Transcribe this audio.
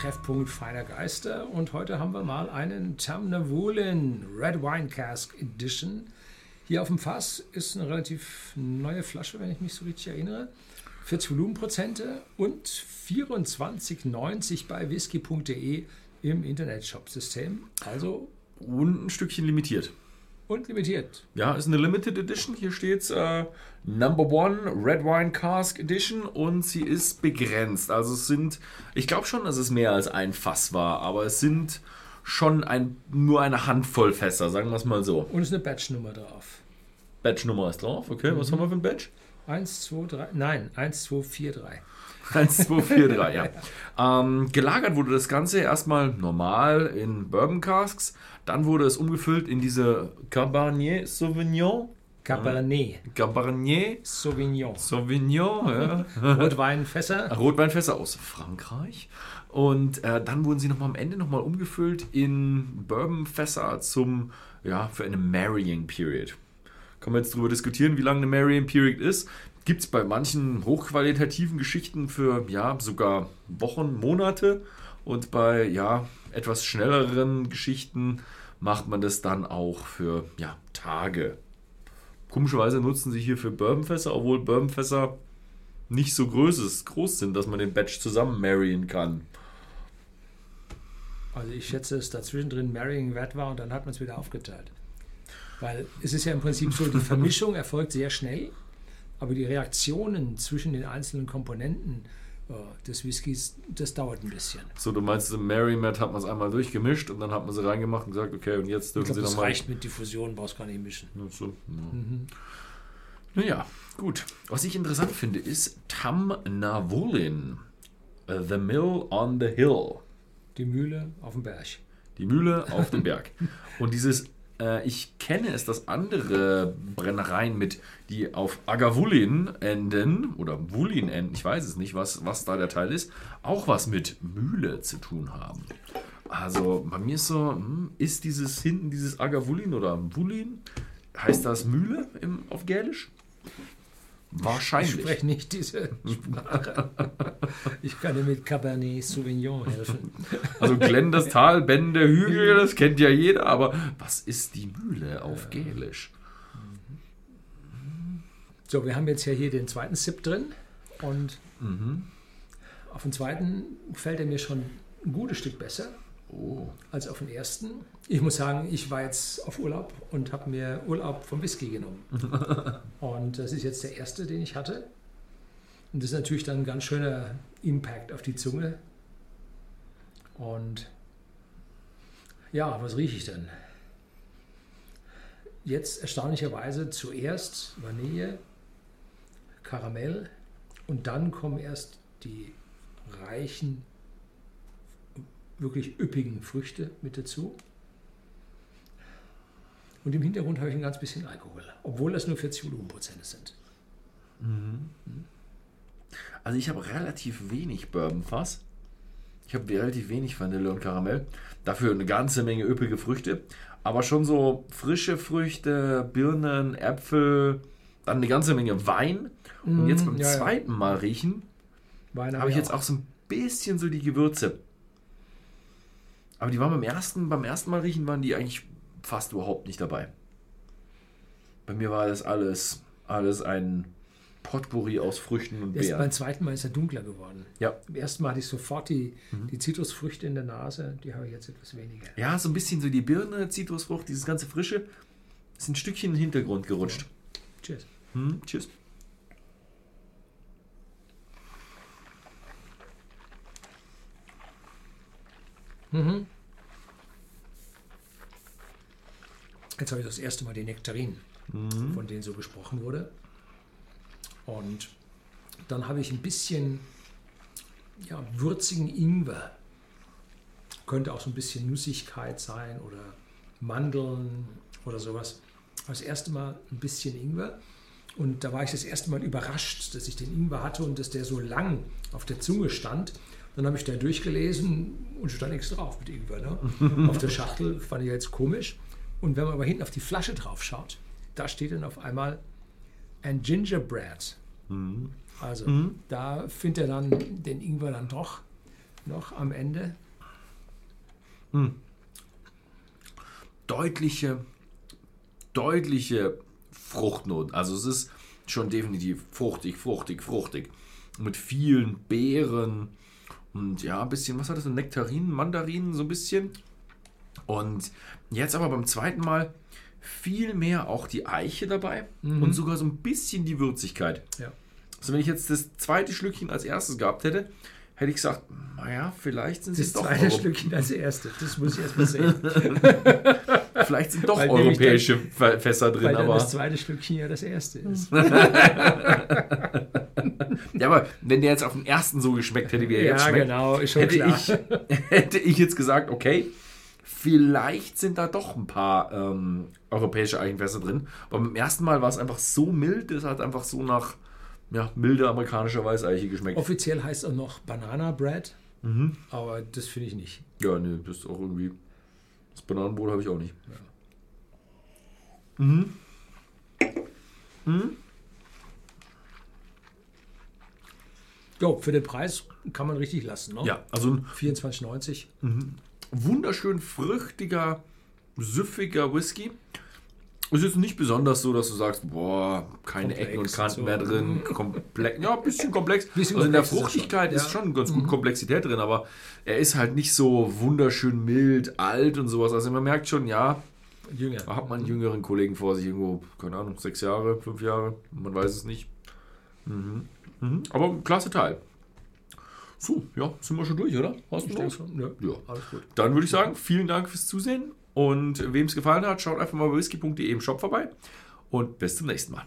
Treffpunkt feiner Geister und heute haben wir mal einen Tamnavulin Red Wine Cask Edition. Hier auf dem Fass ist eine relativ neue Flasche, wenn ich mich so richtig erinnere. 40 Volumenprozente und 24,90 bei whisky.de im Internetshop-System. Also Und ein Stückchen limitiert. Und limitiert. Ja, ist eine Limited Edition. Hier steht äh, Number One Red Wine Cask Edition und sie ist begrenzt. Also es sind, ich glaube schon, dass es mehr als ein Fass war, aber es sind schon ein, nur eine Handvoll Fässer, sagen wir es mal so. Und es ist eine Batch-Nummer drauf. Batch-Nummer ist drauf, okay. Was haben wir für ein Batch? 1, 2, 3, nein, 1, 2, 4, 3. 1, 2, 4, 3, ja. Ähm, gelagert wurde das Ganze erstmal normal in Bourbon Casks. Dann wurde es umgefüllt in diese Cabernet Sauvignon. Cabernet Cabernet Sauvignon. Sauvignon, ja. Rotweinfässer. Rotweinfässer aus Frankreich. Und äh, dann wurden sie nochmal am Ende nochmal umgefüllt in Bourbonfässer zum, ja, für eine Marrying Period. Kann man jetzt darüber diskutieren, wie lange eine Marrying Period ist. Gibt es bei manchen hochqualitativen Geschichten für, ja, sogar Wochen, Monate. Und bei, ja, etwas schnelleren Geschichten macht man das dann auch für, ja, Tage. Komischerweise nutzen sie hier für Bourbonfässer, obwohl Bourbonfässer nicht so groß, groß sind, dass man den Batch zusammen marryen kann. Also ich schätze, dass dazwischen drin Marrying Wert war und dann hat man es wieder aufgeteilt. Weil es ist ja im Prinzip so, die Vermischung erfolgt sehr schnell, aber die Reaktionen zwischen den einzelnen Komponenten äh, des Whiskys, das dauert ein bisschen. So, du meinst, im Matt hat man es einmal durchgemischt und dann hat man sie reingemacht und gesagt, okay, und jetzt Ich dürfen glaube, sie das nochmal. reicht mit Diffusion, brauchst gar nicht mischen. Ja, so, ja. Naja, gut. Was ich interessant finde, ist Tam Navulin. äh, The Mill on the Hill. Die Mühle auf dem Berg. Die Mühle auf dem Berg. Und dieses, ich kenne es, dass andere Brennereien mit, die auf Agavulin enden, oder Wulin enden, ich weiß es nicht, was, was da der Teil ist, auch was mit Mühle zu tun haben. Also bei mir ist so, hm, ist dieses hinten dieses Agavulin oder Wulin, heißt das Mühle im, auf Gälisch? Ich Wahrscheinlich. spreche nicht diese Sprache. Ich kann dir mit Cabernet Sauvignon helfen. Also Glenn das Tal, Ben der Hügel, das kennt ja jeder, aber was ist die Mühle auf Gälisch? So, wir haben jetzt ja hier den zweiten Sip drin und Mhm. auf den zweiten fällt er mir schon ein gutes Stück besser Oh. als auf den ersten. Ich muss sagen, ich war jetzt auf Urlaub und habe mir Urlaub vom Whisky genommen. und das ist jetzt der erste, den ich hatte. Und das ist natürlich dann ein ganz schöner Impact auf die Zunge. Und ja, was rieche ich denn? Jetzt erstaunlicherweise zuerst Vanille, Karamell und dann kommen erst die reichen, wirklich üppigen Früchte mit dazu. Und im Hintergrund habe ich ein ganz bisschen Alkohol, obwohl das nur 40 Volumenprozente sind. Also ich habe relativ wenig Bourbonfass. Ich habe relativ wenig Vanille und Karamell. Dafür eine ganze Menge üppige Früchte. Aber schon so frische Früchte, Birnen, Äpfel, dann eine ganze Menge Wein. Und jetzt beim Mm, ja, ja. zweiten Mal riechen, habe ich jetzt auch so ein bisschen so die Gewürze. Aber die waren beim ersten, beim ersten Mal riechen, waren die eigentlich fast überhaupt nicht dabei. Bei mir war das alles, alles ein Potpourri aus Früchten und Beeren. beim zweiten Mal ist er dunkler geworden. Ja. Beim ersten Mal hatte ich sofort die, die Zitrusfrüchte in der Nase, die habe ich jetzt etwas weniger. Ja, so ein bisschen so die Birne, Zitrusfrucht, dieses ganze Frische, ist ein Stückchen in den Hintergrund gerutscht. Cheers. Hm, tschüss. Mhm. Jetzt habe ich das erste Mal die Nektarinen, von denen so gesprochen wurde. Und dann habe ich ein bisschen ja, würzigen Ingwer. Könnte auch so ein bisschen Nussigkeit sein oder Mandeln oder sowas. Das erste Mal ein bisschen Ingwer. Und da war ich das erste Mal überrascht, dass ich den Ingwer hatte und dass der so lang auf der Zunge stand. Dann habe ich da durchgelesen und stand nichts drauf mit Ingwer. Ne? auf der Schachtel fand ich jetzt komisch. Und wenn man aber hinten auf die Flasche drauf schaut, da steht dann auf einmal ein Gingerbread. Also da findet er dann den Ingwer dann doch noch am Ende. deutliche, deutliche Fruchtnoten. Also es ist schon definitiv fruchtig, fruchtig, fruchtig. Mit vielen Beeren und ja, ein bisschen, was hat das, Nektarinen, Mandarinen, so ein bisschen. Und jetzt aber beim zweiten Mal viel mehr auch die Eiche dabei und sogar so ein bisschen die Würzigkeit. Ja. Also wenn ich jetzt das zweite Schlückchen als erstes gehabt hätte, hätte ich gesagt, naja, vielleicht sind Das sie doch zweite Euro- Schlückchen als erstes. Das muss ich erst mal sehen. vielleicht sind doch Weil europäische Fä- Fässer drin, Weil dann aber das zweite Schlückchen ja das erste ist. Ja, aber wenn der jetzt auf den ersten so geschmeckt hätte, wie er jetzt Ja, schmeckt, genau, hätte, ich, hätte ich jetzt gesagt, okay, vielleicht sind da doch ein paar ähm, europäische Eichenfässer drin. Aber beim ersten Mal war es einfach so mild, es hat einfach so nach ja, milde amerikanischer Weißeiche geschmeckt. Offiziell heißt auch noch Banana Bread, Mhm. aber das finde ich nicht. Ja, nee, das ist auch irgendwie. Das Bananenbrot habe ich auch nicht. Mhm. Jo, für den Preis kann man richtig lassen. Ne? Ja, also ein 24,90. wunderschön früchtiger, süffiger Whisky. Ist jetzt nicht besonders so, dass du sagst, boah, keine Komplex Ecken und und Kanten so. mehr drin. Komplex, ja, ein bisschen komplex. Bisschen also in der komplex ist Fruchtigkeit schon, ist ja. schon ganz gut Komplexität drin, aber er ist halt nicht so wunderschön mild, alt und sowas. Also man merkt schon, ja, Jünger. da hat man einen jüngeren Kollegen vor sich, irgendwo, keine Ahnung, sechs Jahre, fünf Jahre, man weiß es nicht. Mhm. Mhm. Aber klasse Teil. So, ja, sind wir schon durch, oder? Hast du noch? schon. Ja. Ja. Alles gut. Dann würde ich sagen, vielen Dank fürs Zusehen und wem es gefallen hat, schaut einfach mal bei whisky.de im Shop vorbei und bis zum nächsten Mal.